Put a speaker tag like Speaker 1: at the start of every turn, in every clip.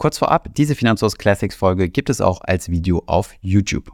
Speaker 1: Kurz vorab, diese Finanzhaus Classics Folge gibt es auch als Video auf YouTube.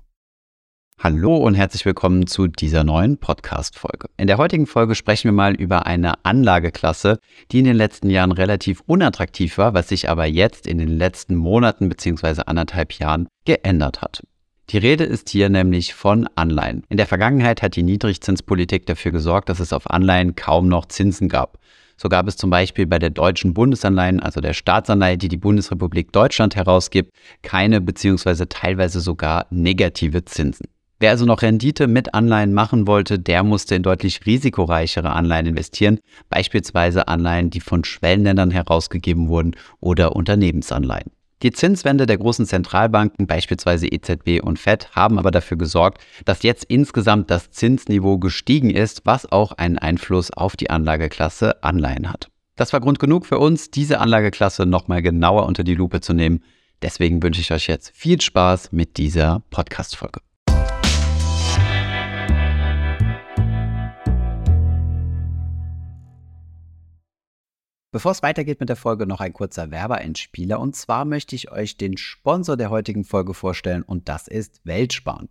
Speaker 1: Hallo und herzlich willkommen zu dieser neuen Podcast-Folge. In der heutigen Folge sprechen wir mal über eine Anlageklasse, die in den letzten Jahren relativ unattraktiv war, was sich aber jetzt in den letzten Monaten bzw. anderthalb Jahren geändert hat. Die Rede ist hier nämlich von Anleihen. In der Vergangenheit hat die Niedrigzinspolitik dafür gesorgt, dass es auf Anleihen kaum noch Zinsen gab. So gab es zum Beispiel bei der deutschen Bundesanleihen, also der Staatsanleihe, die die Bundesrepublik Deutschland herausgibt, keine bzw. teilweise sogar negative Zinsen. Wer also noch Rendite mit Anleihen machen wollte, der musste in deutlich risikoreichere Anleihen investieren, beispielsweise Anleihen, die von Schwellenländern herausgegeben wurden oder Unternehmensanleihen. Die Zinswende der großen Zentralbanken, beispielsweise EZB und Fed, haben aber dafür gesorgt, dass jetzt insgesamt das Zinsniveau gestiegen ist, was auch einen Einfluss auf die Anlageklasse Anleihen hat. Das war Grund genug für uns, diese Anlageklasse nochmal genauer unter die Lupe zu nehmen. Deswegen wünsche ich euch jetzt viel Spaß mit dieser Podcast-Folge. Bevor es weitergeht mit der Folge, noch ein kurzer Werbeeinspieler. Und zwar möchte ich euch den Sponsor der heutigen Folge vorstellen und das ist Weltsparen.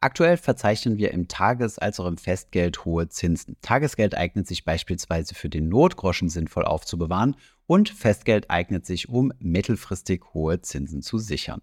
Speaker 1: Aktuell verzeichnen wir im Tages- als auch im Festgeld hohe Zinsen. Tagesgeld eignet sich beispielsweise für den Notgroschen sinnvoll aufzubewahren und Festgeld eignet sich, um mittelfristig hohe Zinsen zu sichern.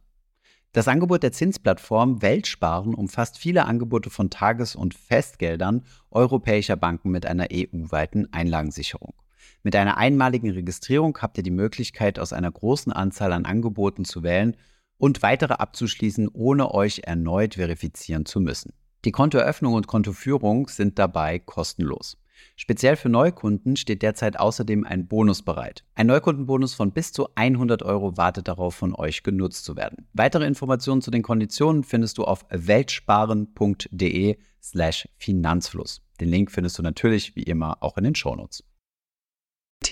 Speaker 1: Das Angebot der Zinsplattform Weltsparen umfasst viele Angebote von Tages- und Festgeldern europäischer Banken mit einer EU-weiten Einlagensicherung. Mit einer einmaligen Registrierung habt ihr die Möglichkeit, aus einer großen Anzahl an Angeboten zu wählen und weitere abzuschließen, ohne euch erneut verifizieren zu müssen. Die Kontoeröffnung und Kontoführung sind dabei kostenlos. Speziell für Neukunden steht derzeit außerdem ein Bonus bereit. Ein Neukundenbonus von bis zu 100 Euro wartet darauf, von euch genutzt zu werden. Weitere Informationen zu den Konditionen findest du auf weltsparen.de slash Finanzfluss. Den Link findest du natürlich wie immer auch in den Shownotes.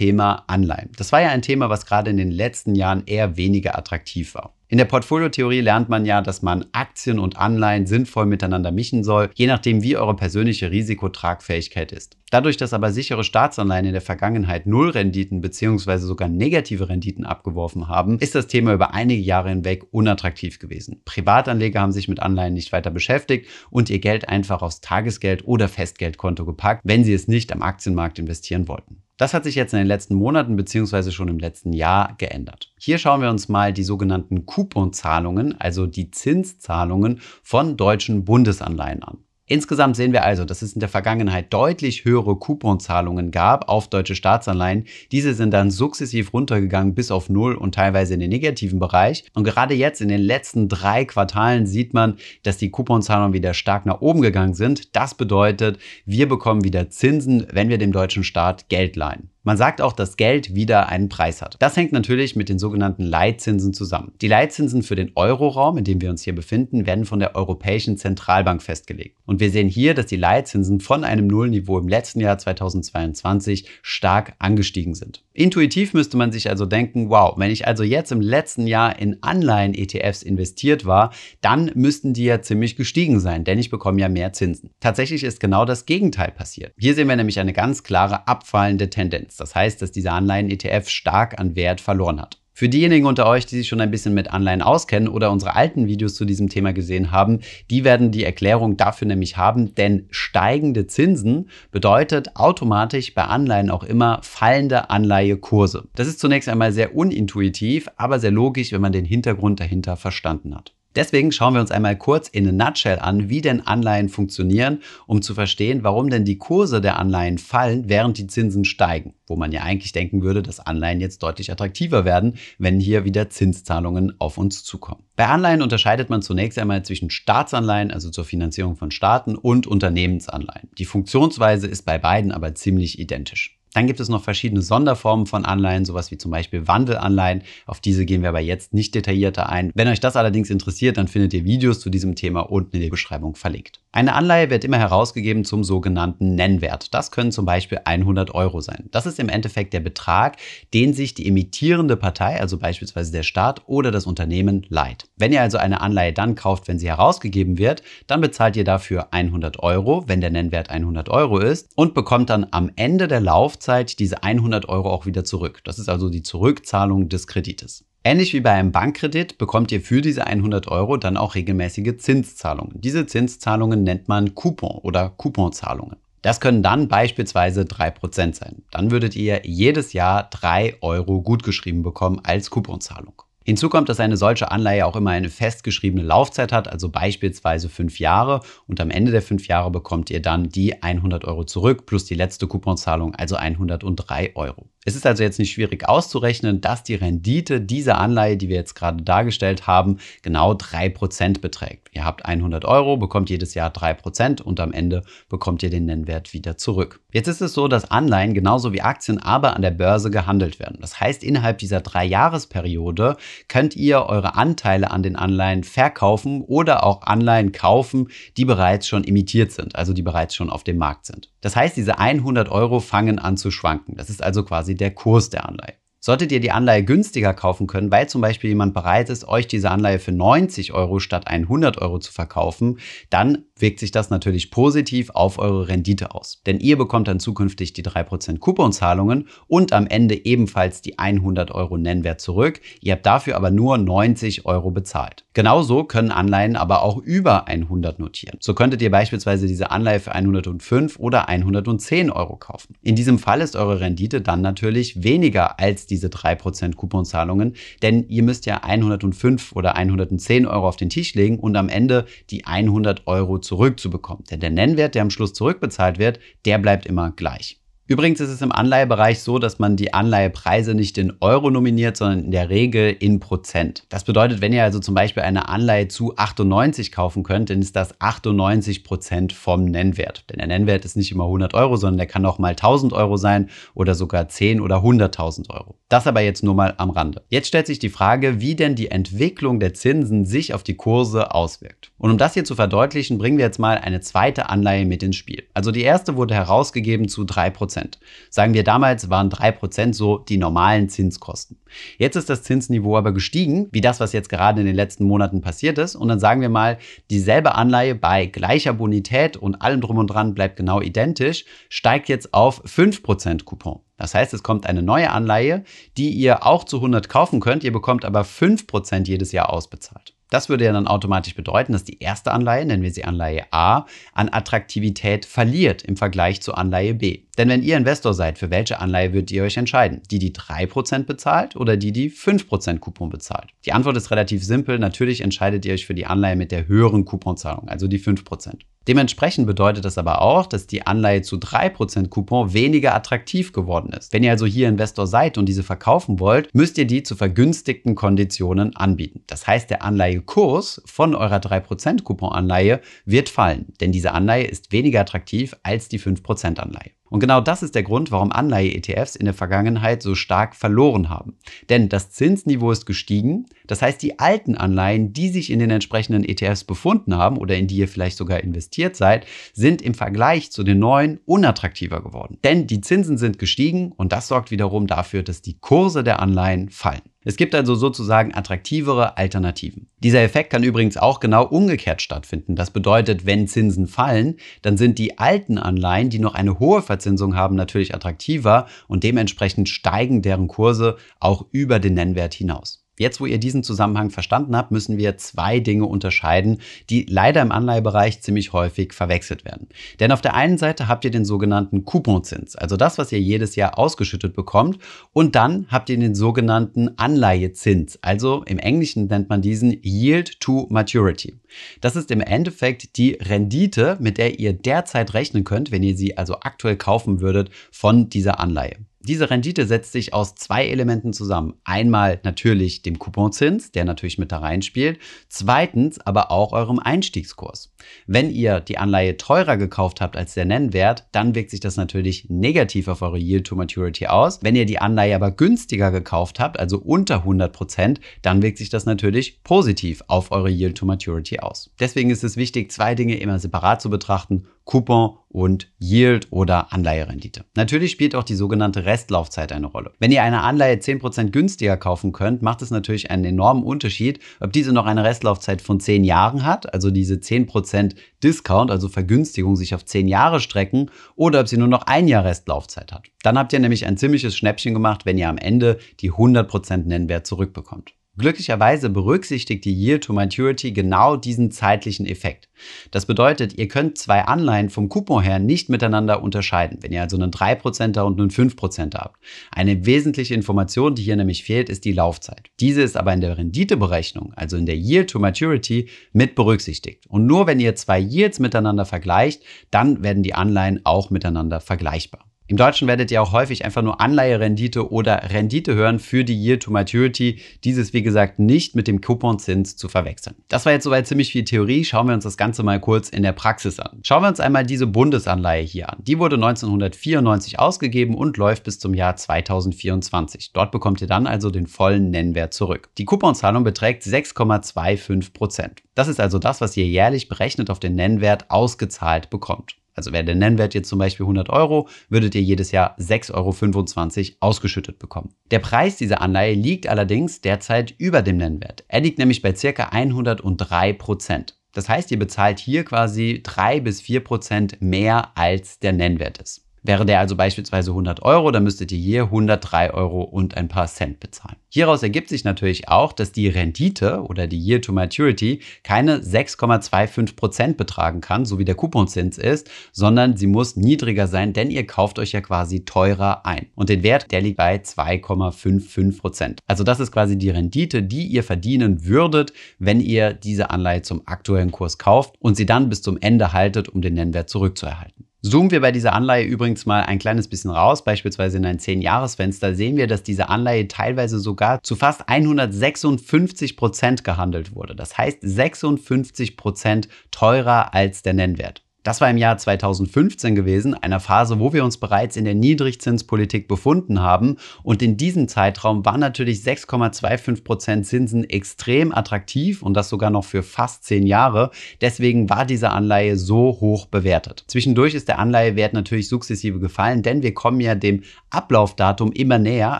Speaker 1: Thema Anleihen. Das war ja ein Thema, was gerade in den letzten Jahren eher weniger attraktiv war. In der Portfoliotheorie lernt man ja, dass man Aktien und Anleihen sinnvoll miteinander mischen soll, je nachdem, wie eure persönliche Risikotragfähigkeit ist. Dadurch, dass aber sichere Staatsanleihen in der Vergangenheit Nullrenditen bzw. sogar negative Renditen abgeworfen haben, ist das Thema über einige Jahre hinweg unattraktiv gewesen. Privatanleger haben sich mit Anleihen nicht weiter beschäftigt und ihr Geld einfach aufs Tagesgeld oder Festgeldkonto gepackt, wenn sie es nicht am Aktienmarkt investieren wollten. Das hat sich jetzt in den letzten Monaten bzw. schon im letzten Jahr geändert. Hier schauen wir uns mal die sogenannten Couponzahlungen, also die Zinszahlungen von deutschen Bundesanleihen an. Insgesamt sehen wir also, dass es in der Vergangenheit deutlich höhere Couponzahlungen gab auf deutsche Staatsanleihen. Diese sind dann sukzessiv runtergegangen bis auf Null und teilweise in den negativen Bereich. Und gerade jetzt in den letzten drei Quartalen sieht man, dass die Couponzahlungen wieder stark nach oben gegangen sind. Das bedeutet, wir bekommen wieder Zinsen, wenn wir dem deutschen Staat Geld leihen. Man sagt auch, dass Geld wieder einen Preis hat. Das hängt natürlich mit den sogenannten Leitzinsen zusammen. Die Leitzinsen für den Euroraum, in dem wir uns hier befinden, werden von der Europäischen Zentralbank festgelegt. Und wir sehen hier, dass die Leitzinsen von einem Nullniveau im letzten Jahr 2022 stark angestiegen sind. Intuitiv müsste man sich also denken, wow, wenn ich also jetzt im letzten Jahr in Anleihen-ETFs investiert war, dann müssten die ja ziemlich gestiegen sein, denn ich bekomme ja mehr Zinsen. Tatsächlich ist genau das Gegenteil passiert. Hier sehen wir nämlich eine ganz klare abfallende Tendenz. Das heißt, dass dieser Anleihen-ETF stark an Wert verloren hat. Für diejenigen unter euch, die sich schon ein bisschen mit Anleihen auskennen oder unsere alten Videos zu diesem Thema gesehen haben, die werden die Erklärung dafür nämlich haben, denn steigende Zinsen bedeutet automatisch bei Anleihen auch immer fallende Anleihekurse. Das ist zunächst einmal sehr unintuitiv, aber sehr logisch, wenn man den Hintergrund dahinter verstanden hat. Deswegen schauen wir uns einmal kurz in a nutshell an, wie denn Anleihen funktionieren, um zu verstehen, warum denn die Kurse der Anleihen fallen, während die Zinsen steigen. Wo man ja eigentlich denken würde, dass Anleihen jetzt deutlich attraktiver werden, wenn hier wieder Zinszahlungen auf uns zukommen. Bei Anleihen unterscheidet man zunächst einmal zwischen Staatsanleihen, also zur Finanzierung von Staaten, und Unternehmensanleihen. Die Funktionsweise ist bei beiden aber ziemlich identisch. Dann gibt es noch verschiedene Sonderformen von Anleihen, sowas wie zum Beispiel Wandelanleihen. Auf diese gehen wir aber jetzt nicht detaillierter ein. Wenn euch das allerdings interessiert, dann findet ihr Videos zu diesem Thema unten in der Beschreibung verlinkt. Eine Anleihe wird immer herausgegeben zum sogenannten Nennwert. Das können zum Beispiel 100 Euro sein. Das ist im Endeffekt der Betrag, den sich die emittierende Partei, also beispielsweise der Staat oder das Unternehmen, leiht. Wenn ihr also eine Anleihe dann kauft, wenn sie herausgegeben wird, dann bezahlt ihr dafür 100 Euro, wenn der Nennwert 100 Euro ist und bekommt dann am Ende der Laufzeit diese 100 Euro auch wieder zurück. Das ist also die Zurückzahlung des Kredites. Ähnlich wie bei einem Bankkredit bekommt ihr für diese 100 Euro dann auch regelmäßige Zinszahlungen. Diese Zinszahlungen nennt man Coupon oder Couponzahlungen. Das können dann beispielsweise 3% sein. Dann würdet ihr jedes Jahr 3 Euro gutgeschrieben bekommen als Couponzahlung. Hinzu kommt, dass eine solche Anleihe auch immer eine festgeschriebene Laufzeit hat, also beispielsweise fünf Jahre. Und am Ende der fünf Jahre bekommt ihr dann die 100 Euro zurück plus die letzte Couponzahlung, also 103 Euro. Es ist also jetzt nicht schwierig auszurechnen, dass die Rendite dieser Anleihe, die wir jetzt gerade dargestellt haben, genau 3% beträgt. Ihr habt 100 Euro, bekommt jedes Jahr 3% und am Ende bekommt ihr den Nennwert wieder zurück. Jetzt ist es so, dass Anleihen genauso wie Aktien aber an der Börse gehandelt werden. Das heißt, innerhalb dieser drei Jahresperiode könnt ihr eure Anteile an den Anleihen verkaufen oder auch Anleihen kaufen, die bereits schon imitiert sind, also die bereits schon auf dem Markt sind. Das heißt, diese 100 Euro fangen an zu schwanken. Das ist also quasi der Kurs der Anleihe. Solltet ihr die Anleihe günstiger kaufen können, weil zum Beispiel jemand bereit ist, euch diese Anleihe für 90 Euro statt 100 Euro zu verkaufen, dann wirkt sich das natürlich positiv auf eure Rendite aus. Denn ihr bekommt dann zukünftig die 3% Couponzahlungen und am Ende ebenfalls die 100 Euro Nennwert zurück. Ihr habt dafür aber nur 90 Euro bezahlt. Genauso können Anleihen aber auch über 100 notieren. So könntet ihr beispielsweise diese Anleihe für 105 oder 110 Euro kaufen. In diesem Fall ist eure Rendite dann natürlich weniger als diese 3% Couponzahlungen, denn ihr müsst ja 105 oder 110 Euro auf den Tisch legen und am Ende die 100 Euro zurückzubekommen. Denn der Nennwert, der am Schluss zurückbezahlt wird, der bleibt immer gleich. Übrigens ist es im Anleihebereich so, dass man die Anleihepreise nicht in Euro nominiert, sondern in der Regel in Prozent. Das bedeutet, wenn ihr also zum Beispiel eine Anleihe zu 98 kaufen könnt, dann ist das 98 Prozent vom Nennwert. Denn der Nennwert ist nicht immer 100 Euro, sondern der kann auch mal 1000 Euro sein oder sogar 10 oder 100.000 Euro. Das aber jetzt nur mal am Rande. Jetzt stellt sich die Frage, wie denn die Entwicklung der Zinsen sich auf die Kurse auswirkt. Und um das hier zu verdeutlichen, bringen wir jetzt mal eine zweite Anleihe mit ins Spiel. Also die erste wurde herausgegeben zu 3%. Prozent. Sagen wir damals waren drei Prozent so die normalen Zinskosten. Jetzt ist das Zinsniveau aber gestiegen, wie das, was jetzt gerade in den letzten Monaten passiert ist. Und dann sagen wir mal, dieselbe Anleihe bei gleicher Bonität und allem drum und dran bleibt genau identisch, steigt jetzt auf 5% Coupon. Das heißt, es kommt eine neue Anleihe, die ihr auch zu 100 kaufen könnt, ihr bekommt aber 5% jedes Jahr ausbezahlt. Das würde ja dann automatisch bedeuten, dass die erste Anleihe, nennen wir sie Anleihe A, an Attraktivität verliert im Vergleich zu Anleihe B. Denn wenn ihr Investor seid, für welche Anleihe würdet ihr euch entscheiden? Die, die 3% bezahlt oder die, die 5% Coupon bezahlt? Die Antwort ist relativ simpel. Natürlich entscheidet ihr euch für die Anleihe mit der höheren Couponzahlung, also die 5%. Dementsprechend bedeutet das aber auch, dass die Anleihe zu 3% Coupon weniger attraktiv geworden ist. Wenn ihr also hier Investor seid und diese verkaufen wollt, müsst ihr die zu vergünstigten Konditionen anbieten. Das heißt, der Anleihekurs von eurer 3% Couponanleihe wird fallen, denn diese Anleihe ist weniger attraktiv als die 5% Anleihe. Und genau das ist der Grund, warum Anleihe-ETFs in der Vergangenheit so stark verloren haben. Denn das Zinsniveau ist gestiegen, das heißt die alten Anleihen, die sich in den entsprechenden ETFs befunden haben oder in die ihr vielleicht sogar investiert seid, sind im Vergleich zu den neuen unattraktiver geworden. Denn die Zinsen sind gestiegen und das sorgt wiederum dafür, dass die Kurse der Anleihen fallen. Es gibt also sozusagen attraktivere Alternativen. Dieser Effekt kann übrigens auch genau umgekehrt stattfinden. Das bedeutet, wenn Zinsen fallen, dann sind die alten Anleihen, die noch eine hohe Verzinsung haben, natürlich attraktiver und dementsprechend steigen deren Kurse auch über den Nennwert hinaus. Jetzt, wo ihr diesen Zusammenhang verstanden habt, müssen wir zwei Dinge unterscheiden, die leider im Anleihebereich ziemlich häufig verwechselt werden. Denn auf der einen Seite habt ihr den sogenannten Couponzins, also das, was ihr jedes Jahr ausgeschüttet bekommt, und dann habt ihr den sogenannten Anleihezins, also im Englischen nennt man diesen Yield to Maturity. Das ist im Endeffekt die Rendite, mit der ihr derzeit rechnen könnt, wenn ihr sie also aktuell kaufen würdet von dieser Anleihe. Diese Rendite setzt sich aus zwei Elementen zusammen. Einmal natürlich dem Couponzins, der natürlich mit da reinspielt. Zweitens aber auch eurem Einstiegskurs. Wenn ihr die Anleihe teurer gekauft habt als der Nennwert, dann wirkt sich das natürlich negativ auf eure Yield to Maturity aus. Wenn ihr die Anleihe aber günstiger gekauft habt, also unter 100%, Prozent, dann wirkt sich das natürlich positiv auf eure Yield to Maturity aus. Deswegen ist es wichtig, zwei Dinge immer separat zu betrachten. Coupon und Yield oder Anleiherendite. Natürlich spielt auch die sogenannte Restlaufzeit eine Rolle. Wenn ihr eine Anleihe 10% günstiger kaufen könnt, macht es natürlich einen enormen Unterschied, ob diese noch eine Restlaufzeit von 10 Jahren hat, also diese 10% Discount, also Vergünstigung sich auf 10 Jahre strecken, oder ob sie nur noch ein Jahr Restlaufzeit hat. Dann habt ihr nämlich ein ziemliches Schnäppchen gemacht, wenn ihr am Ende die 100% Nennwert zurückbekommt. Glücklicherweise berücksichtigt die Yield to Maturity genau diesen zeitlichen Effekt. Das bedeutet, ihr könnt zwei Anleihen vom Coupon her nicht miteinander unterscheiden, wenn ihr also einen 3%er und einen 5%er habt. Eine wesentliche Information, die hier nämlich fehlt, ist die Laufzeit. Diese ist aber in der Renditeberechnung, also in der Yield to Maturity, mit berücksichtigt. Und nur wenn ihr zwei Yields miteinander vergleicht, dann werden die Anleihen auch miteinander vergleichbar. Im Deutschen werdet ihr auch häufig einfach nur Anleiherendite oder Rendite hören für die Year to Maturity. Dieses, wie gesagt, nicht mit dem Couponzins zu verwechseln. Das war jetzt soweit ziemlich viel Theorie. Schauen wir uns das Ganze mal kurz in der Praxis an. Schauen wir uns einmal diese Bundesanleihe hier an. Die wurde 1994 ausgegeben und läuft bis zum Jahr 2024. Dort bekommt ihr dann also den vollen Nennwert zurück. Die Couponzahlung beträgt 6,25 Prozent. Das ist also das, was ihr jährlich berechnet auf den Nennwert ausgezahlt bekommt. Also wäre der Nennwert jetzt zum Beispiel 100 Euro, würdet ihr jedes Jahr 6,25 Euro ausgeschüttet bekommen. Der Preis dieser Anleihe liegt allerdings derzeit über dem Nennwert. Er liegt nämlich bei ca. 103 Prozent. Das heißt, ihr bezahlt hier quasi 3 bis 4 Prozent mehr als der Nennwert ist. Wäre der also beispielsweise 100 Euro, dann müsstet ihr hier 103 Euro und ein paar Cent bezahlen. Hieraus ergibt sich natürlich auch, dass die Rendite oder die Year to Maturity keine 6,25 Prozent betragen kann, so wie der Couponzins ist, sondern sie muss niedriger sein, denn ihr kauft euch ja quasi teurer ein. Und den Wert, der liegt bei 2,55%. Prozent. Also das ist quasi die Rendite, die ihr verdienen würdet, wenn ihr diese Anleihe zum aktuellen Kurs kauft und sie dann bis zum Ende haltet, um den Nennwert zurückzuerhalten. Zoomen wir bei dieser Anleihe übrigens mal ein kleines bisschen raus, beispielsweise in ein 10-Jahres-Fenster, sehen wir, dass diese Anleihe teilweise sogar zu fast 156 Prozent gehandelt wurde. Das heißt 56 Prozent teurer als der Nennwert. Das war im Jahr 2015 gewesen, einer Phase, wo wir uns bereits in der Niedrigzinspolitik befunden haben. Und in diesem Zeitraum waren natürlich 6,25% Zinsen extrem attraktiv und das sogar noch für fast zehn Jahre. Deswegen war diese Anleihe so hoch bewertet. Zwischendurch ist der Anleihewert natürlich sukzessive gefallen, denn wir kommen ja dem Ablaufdatum immer näher,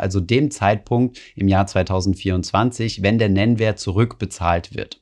Speaker 1: also dem Zeitpunkt im Jahr 2024, wenn der Nennwert zurückbezahlt wird.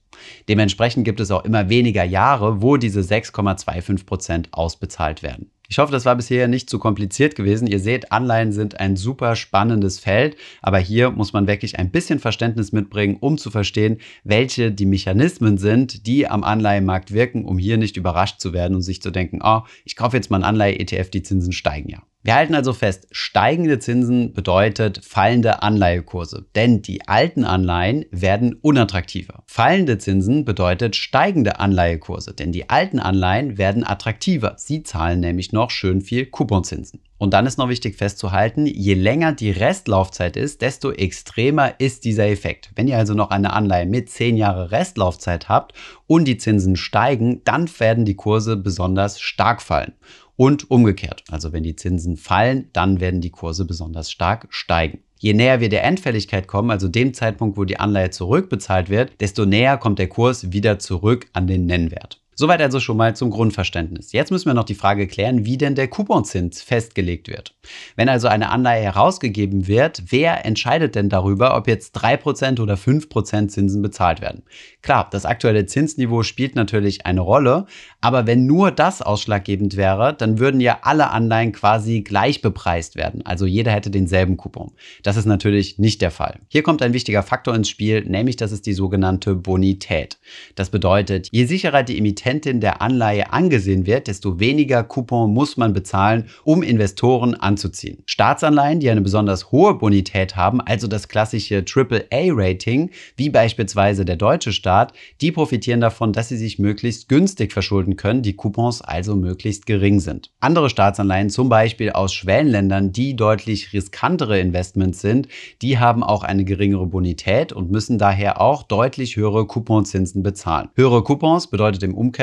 Speaker 1: Dementsprechend gibt es auch immer weniger Jahre, wo diese 6,25 Prozent ausbezahlt werden. Ich hoffe, das war bisher nicht zu kompliziert gewesen. Ihr seht, Anleihen sind ein super spannendes Feld, aber hier muss man wirklich ein bisschen Verständnis mitbringen, um zu verstehen, welche die Mechanismen sind, die am Anleihenmarkt wirken, um hier nicht überrascht zu werden und sich zu denken, oh, ich kaufe jetzt mal einen Anleihe-ETF, die Zinsen steigen ja. Wir halten also fest, steigende Zinsen bedeutet fallende Anleihekurse, denn die alten Anleihen werden unattraktiver. Fallende Zinsen bedeutet steigende Anleihekurse, denn die alten Anleihen werden attraktiver. Sie zahlen nämlich noch schön viel Couponzinsen. Und dann ist noch wichtig festzuhalten, je länger die Restlaufzeit ist, desto extremer ist dieser Effekt. Wenn ihr also noch eine Anleihe mit 10 Jahre Restlaufzeit habt und die Zinsen steigen, dann werden die Kurse besonders stark fallen und umgekehrt. Also wenn die Zinsen fallen, dann werden die Kurse besonders stark steigen. Je näher wir der Endfälligkeit kommen, also dem Zeitpunkt, wo die Anleihe zurückbezahlt wird, desto näher kommt der Kurs wieder zurück an den Nennwert. Soweit also schon mal zum Grundverständnis. Jetzt müssen wir noch die Frage klären, wie denn der Couponzins festgelegt wird. Wenn also eine Anleihe herausgegeben wird, wer entscheidet denn darüber, ob jetzt 3% oder 5% Zinsen bezahlt werden? Klar, das aktuelle Zinsniveau spielt natürlich eine Rolle, aber wenn nur das ausschlaggebend wäre, dann würden ja alle Anleihen quasi gleich bepreist werden. Also jeder hätte denselben Coupon. Das ist natürlich nicht der Fall. Hier kommt ein wichtiger Faktor ins Spiel, nämlich das ist die sogenannte Bonität. Das bedeutet, je sicherer die Emittentin der Anleihe angesehen wird, desto weniger Coupon muss man bezahlen, um Investoren anzuziehen. Staatsanleihen, die eine besonders hohe Bonität haben, also das klassische AAA-Rating, wie beispielsweise der deutsche Staat, die profitieren davon, dass sie sich möglichst günstig verschulden können, die Coupons also möglichst gering sind. Andere Staatsanleihen, zum Beispiel aus Schwellenländern, die deutlich riskantere Investments sind, die haben auch eine geringere Bonität und müssen daher auch deutlich höhere Couponzinsen bezahlen. Höhere Coupons bedeutet im Umkehrschluss,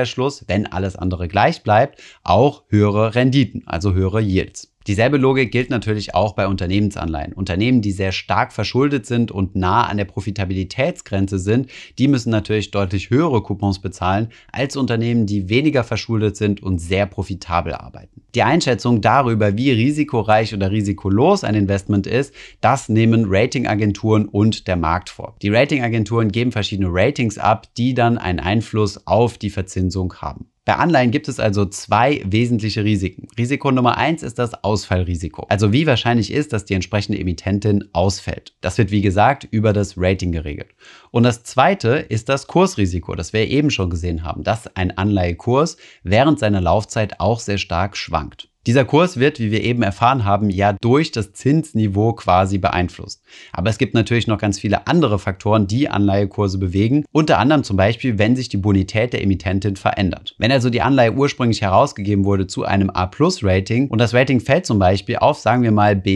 Speaker 1: wenn alles andere gleich bleibt, auch höhere Renditen, also höhere Yields. Dieselbe Logik gilt natürlich auch bei Unternehmensanleihen. Unternehmen, die sehr stark verschuldet sind und nah an der Profitabilitätsgrenze sind, die müssen natürlich deutlich höhere Coupons bezahlen als Unternehmen, die weniger verschuldet sind und sehr profitabel arbeiten. Die Einschätzung darüber, wie risikoreich oder risikolos ein Investment ist, das nehmen Ratingagenturen und der Markt vor. Die Ratingagenturen geben verschiedene Ratings ab, die dann einen Einfluss auf die Verzinsung haben. Bei Anleihen gibt es also zwei wesentliche Risiken. Risiko Nummer eins ist das Ausfallrisiko. Also wie wahrscheinlich ist, dass die entsprechende Emittentin ausfällt. Das wird wie gesagt über das Rating geregelt. Und das zweite ist das Kursrisiko, das wir eben schon gesehen haben, dass ein Anleihekurs während seiner Laufzeit auch sehr stark schwankt. Dieser Kurs wird, wie wir eben erfahren haben, ja durch das Zinsniveau quasi beeinflusst. Aber es gibt natürlich noch ganz viele andere Faktoren, die Anleihekurse bewegen. Unter anderem zum Beispiel, wenn sich die Bonität der Emittentin verändert. Wenn also die Anleihe ursprünglich herausgegeben wurde zu einem A-Plus-Rating und das Rating fällt zum Beispiel auf, sagen wir mal B-,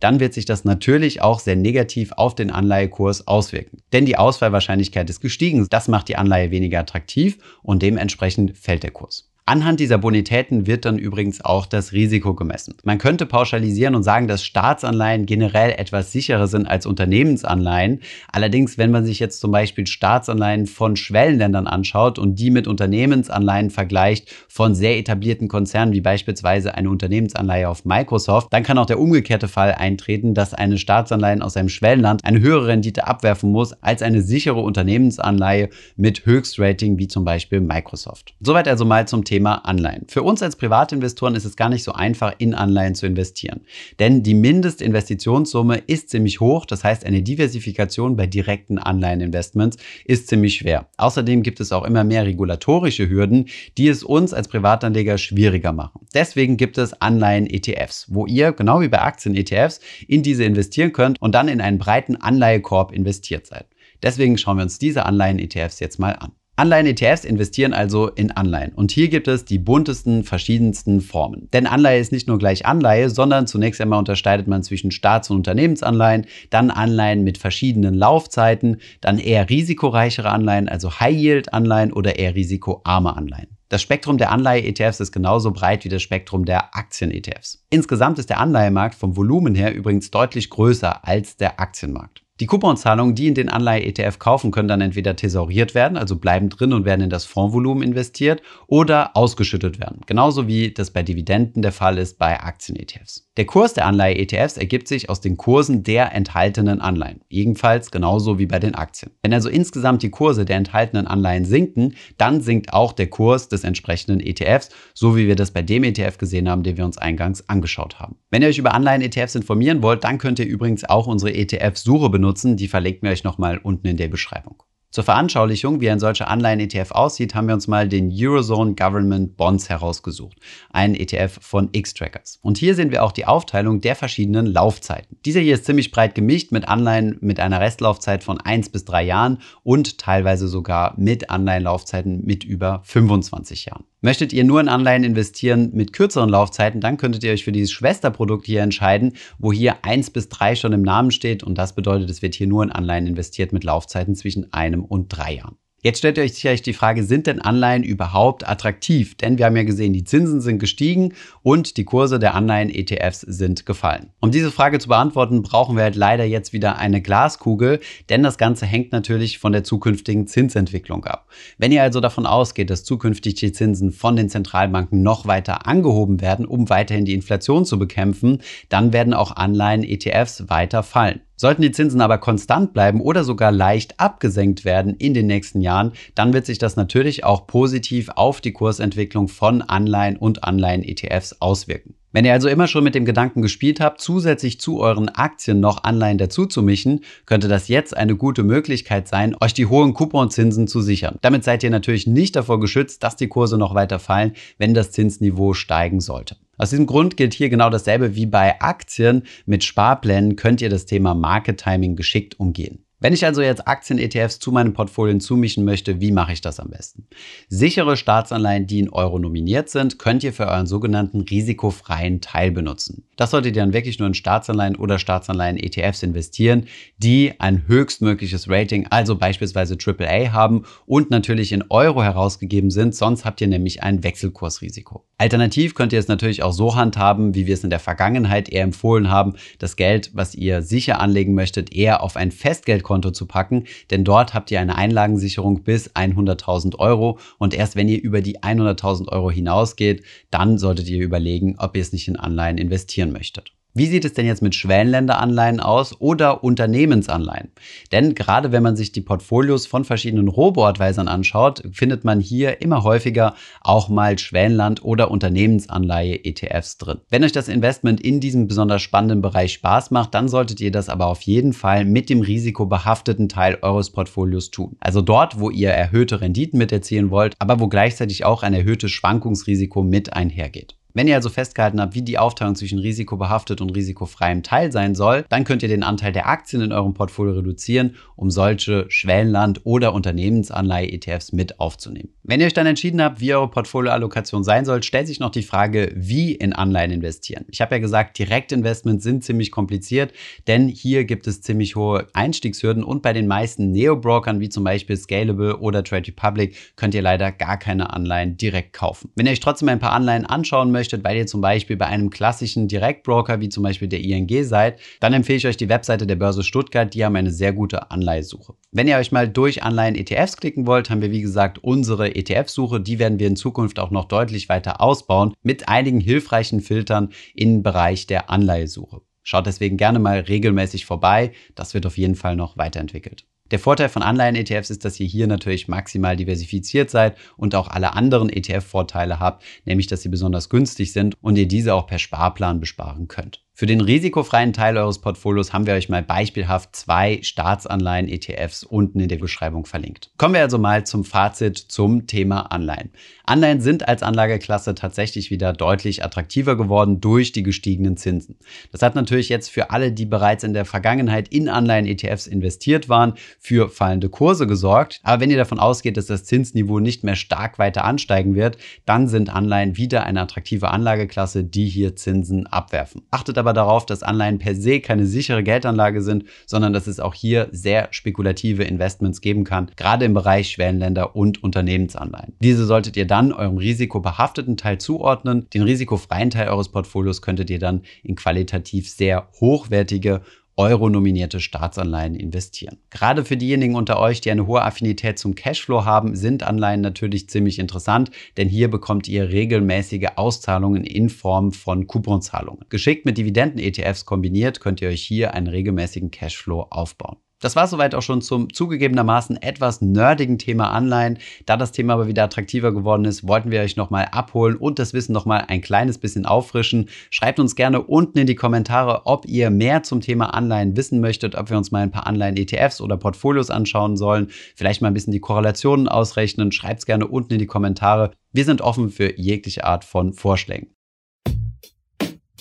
Speaker 1: dann wird sich das natürlich auch sehr negativ auf den Anleihekurs auswirken. Denn die Ausfallwahrscheinlichkeit ist gestiegen. Das macht die Anleihe weniger attraktiv und dementsprechend fällt der Kurs. Anhand dieser Bonitäten wird dann übrigens auch das Risiko gemessen. Man könnte pauschalisieren und sagen, dass Staatsanleihen generell etwas sicherer sind als Unternehmensanleihen. Allerdings, wenn man sich jetzt zum Beispiel Staatsanleihen von Schwellenländern anschaut und die mit Unternehmensanleihen vergleicht von sehr etablierten Konzernen wie beispielsweise eine Unternehmensanleihe auf Microsoft, dann kann auch der umgekehrte Fall eintreten, dass eine Staatsanleihen aus einem Schwellenland eine höhere Rendite abwerfen muss als eine sichere Unternehmensanleihe mit Höchstrating wie zum Beispiel Microsoft. Soweit also mal zum Thema Thema Anleihen. Für uns als Privatinvestoren ist es gar nicht so einfach, in Anleihen zu investieren. Denn die Mindestinvestitionssumme ist ziemlich hoch. Das heißt, eine Diversifikation bei direkten Anleiheninvestments ist ziemlich schwer. Außerdem gibt es auch immer mehr regulatorische Hürden, die es uns als Privatanleger schwieriger machen. Deswegen gibt es Anleihen-ETFs, wo ihr, genau wie bei Aktien-ETFs, in diese investieren könnt und dann in einen breiten Anleihekorb investiert seid. Deswegen schauen wir uns diese Anleihen-ETFs jetzt mal an. Anleihen-ETFs investieren also in Anleihen. Und hier gibt es die buntesten, verschiedensten Formen. Denn Anleihe ist nicht nur gleich Anleihe, sondern zunächst einmal unterscheidet man zwischen Staats- und Unternehmensanleihen, dann Anleihen mit verschiedenen Laufzeiten, dann eher risikoreichere Anleihen, also High-Yield-Anleihen oder eher risikoarme Anleihen. Das Spektrum der Anleihe-ETFs ist genauso breit wie das Spektrum der Aktien-ETFs. Insgesamt ist der Anleihemarkt vom Volumen her übrigens deutlich größer als der Aktienmarkt. Die Couponzahlungen, die in den Anleihe-ETF kaufen, können dann entweder thesauriert werden, also bleiben drin und werden in das Fondsvolumen investiert, oder ausgeschüttet werden. Genauso wie das bei Dividenden der Fall ist bei Aktien-ETFs. Der Kurs der Anleihe-ETFs ergibt sich aus den Kursen der enthaltenen Anleihen. Ebenfalls genauso wie bei den Aktien. Wenn also insgesamt die Kurse der enthaltenen Anleihen sinken, dann sinkt auch der Kurs des entsprechenden ETFs, so wie wir das bei dem ETF gesehen haben, den wir uns eingangs angeschaut haben. Wenn ihr euch über Anleihen-ETFs informieren wollt, dann könnt ihr übrigens auch unsere ETF-Suche benutzen die verlinken wir euch nochmal unten in der Beschreibung. Zur Veranschaulichung, wie ein solcher Anleihen-ETF aussieht, haben wir uns mal den Eurozone Government Bonds herausgesucht, einen ETF von X-Trackers. Und hier sehen wir auch die Aufteilung der verschiedenen Laufzeiten. Dieser hier ist ziemlich breit gemischt mit Anleihen mit einer Restlaufzeit von 1 bis 3 Jahren und teilweise sogar mit Anleihenlaufzeiten mit über 25 Jahren. Möchtet ihr nur in Anleihen investieren mit kürzeren Laufzeiten, dann könntet ihr euch für dieses Schwesterprodukt hier entscheiden, wo hier 1 bis 3 schon im Namen steht und das bedeutet, es wird hier nur in Anleihen investiert mit Laufzeiten zwischen einem und drei Jahren. Jetzt stellt ihr euch sicherlich die Frage, sind denn Anleihen überhaupt attraktiv? Denn wir haben ja gesehen, die Zinsen sind gestiegen und die Kurse der Anleihen-ETFs sind gefallen. Um diese Frage zu beantworten, brauchen wir halt leider jetzt wieder eine Glaskugel, denn das Ganze hängt natürlich von der zukünftigen Zinsentwicklung ab. Wenn ihr also davon ausgeht, dass zukünftig die Zinsen von den Zentralbanken noch weiter angehoben werden, um weiterhin die Inflation zu bekämpfen, dann werden auch Anleihen-ETFs weiter fallen. Sollten die Zinsen aber konstant bleiben oder sogar leicht abgesenkt werden in den nächsten Jahren, dann wird sich das natürlich auch positiv auf die Kursentwicklung von Anleihen und Anleihen-ETFs auswirken. Wenn ihr also immer schon mit dem Gedanken gespielt habt, zusätzlich zu euren Aktien noch Anleihen dazu zu mischen, könnte das jetzt eine gute Möglichkeit sein, euch die hohen Couponzinsen zu sichern. Damit seid ihr natürlich nicht davor geschützt, dass die Kurse noch weiter fallen, wenn das Zinsniveau steigen sollte. Aus diesem Grund gilt hier genau dasselbe wie bei Aktien. Mit Sparplänen könnt ihr das Thema Market Timing geschickt umgehen. Wenn ich also jetzt Aktien-ETFs zu meinem Portfolio hinzumischen möchte, wie mache ich das am besten? Sichere Staatsanleihen, die in Euro nominiert sind, könnt ihr für euren sogenannten risikofreien Teil benutzen. Das solltet ihr dann wirklich nur in Staatsanleihen oder Staatsanleihen-ETFs investieren, die ein höchstmögliches Rating, also beispielsweise AAA haben und natürlich in Euro herausgegeben sind, sonst habt ihr nämlich ein Wechselkursrisiko. Alternativ könnt ihr es natürlich auch so handhaben, wie wir es in der Vergangenheit eher empfohlen haben, das Geld, was ihr sicher anlegen möchtet, eher auf ein Festgeldkonto Bankkonto zu packen, denn dort habt ihr eine Einlagensicherung bis 100.000 Euro und erst wenn ihr über die 100.000 Euro hinausgeht, dann solltet ihr überlegen, ob ihr es nicht in Anleihen investieren möchtet. Wie sieht es denn jetzt mit Schwellenländeranleihen aus oder Unternehmensanleihen? Denn gerade wenn man sich die Portfolios von verschiedenen Robo-Advisern anschaut, findet man hier immer häufiger auch mal Schwellenland- oder Unternehmensanleihe-ETFs drin. Wenn euch das Investment in diesem besonders spannenden Bereich Spaß macht, dann solltet ihr das aber auf jeden Fall mit dem risikobehafteten Teil eures Portfolios tun. Also dort, wo ihr erhöhte Renditen miterzielen wollt, aber wo gleichzeitig auch ein erhöhtes Schwankungsrisiko mit einhergeht. Wenn ihr also festgehalten habt, wie die Aufteilung zwischen risikobehaftet und risikofreiem Teil sein soll, dann könnt ihr den Anteil der Aktien in eurem Portfolio reduzieren, um solche Schwellenland- oder Unternehmensanleihe-ETFs mit aufzunehmen. Wenn ihr euch dann entschieden habt, wie eure Portfolioallokation sein soll, stellt sich noch die Frage, wie in Anleihen investieren. Ich habe ja gesagt, Direktinvestments sind ziemlich kompliziert, denn hier gibt es ziemlich hohe Einstiegshürden und bei den meisten Neo-Brokern wie zum Beispiel Scalable oder Trade Republic könnt ihr leider gar keine Anleihen direkt kaufen. Wenn ihr euch trotzdem ein paar Anleihen anschauen möchtet, möchtet, weil ihr zum Beispiel bei einem klassischen Direktbroker wie zum Beispiel der ING seid, dann empfehle ich euch die Webseite der Börse Stuttgart. Die haben eine sehr gute Anleihesuche. Wenn ihr euch mal durch Anleihen-ETFs klicken wollt, haben wir wie gesagt unsere ETF-Suche. Die werden wir in Zukunft auch noch deutlich weiter ausbauen mit einigen hilfreichen Filtern im Bereich der Anleihesuche. Schaut deswegen gerne mal regelmäßig vorbei. Das wird auf jeden Fall noch weiterentwickelt. Der Vorteil von Anleihen-ETFs ist, dass ihr hier natürlich maximal diversifiziert seid und auch alle anderen ETF-Vorteile habt, nämlich dass sie besonders günstig sind und ihr diese auch per Sparplan besparen könnt. Für den risikofreien Teil eures Portfolios haben wir euch mal beispielhaft zwei Staatsanleihen-ETFs unten in der Beschreibung verlinkt. Kommen wir also mal zum Fazit zum Thema Anleihen. Anleihen sind als Anlageklasse tatsächlich wieder deutlich attraktiver geworden durch die gestiegenen Zinsen. Das hat natürlich jetzt für alle, die bereits in der Vergangenheit in Anleihen-ETFs investiert waren, für fallende Kurse gesorgt. Aber wenn ihr davon ausgeht, dass das Zinsniveau nicht mehr stark weiter ansteigen wird, dann sind Anleihen wieder eine attraktive Anlageklasse, die hier Zinsen abwerfen. Achtet aber darauf, dass Anleihen per se keine sichere Geldanlage sind, sondern dass es auch hier sehr spekulative Investments geben kann, gerade im Bereich Schwellenländer und Unternehmensanleihen. Diese solltet ihr dann eurem risikobehafteten Teil zuordnen. Den risikofreien Teil eures Portfolios könntet ihr dann in qualitativ sehr hochwertige Euro-nominierte Staatsanleihen investieren. Gerade für diejenigen unter euch, die eine hohe Affinität zum Cashflow haben, sind Anleihen natürlich ziemlich interessant, denn hier bekommt ihr regelmäßige Auszahlungen in Form von Couponzahlungen. Geschickt mit Dividenden-ETFs kombiniert könnt ihr euch hier einen regelmäßigen Cashflow aufbauen. Das war soweit auch schon zum zugegebenermaßen etwas nerdigen Thema Anleihen. Da das Thema aber wieder attraktiver geworden ist, wollten wir euch nochmal abholen und das Wissen nochmal ein kleines bisschen auffrischen. Schreibt uns gerne unten in die Kommentare, ob ihr mehr zum Thema Anleihen wissen möchtet, ob wir uns mal ein paar Anleihen-ETFs oder Portfolios anschauen sollen, vielleicht mal ein bisschen die Korrelationen ausrechnen. Schreibt es gerne unten in die Kommentare. Wir sind offen für jegliche Art von Vorschlägen.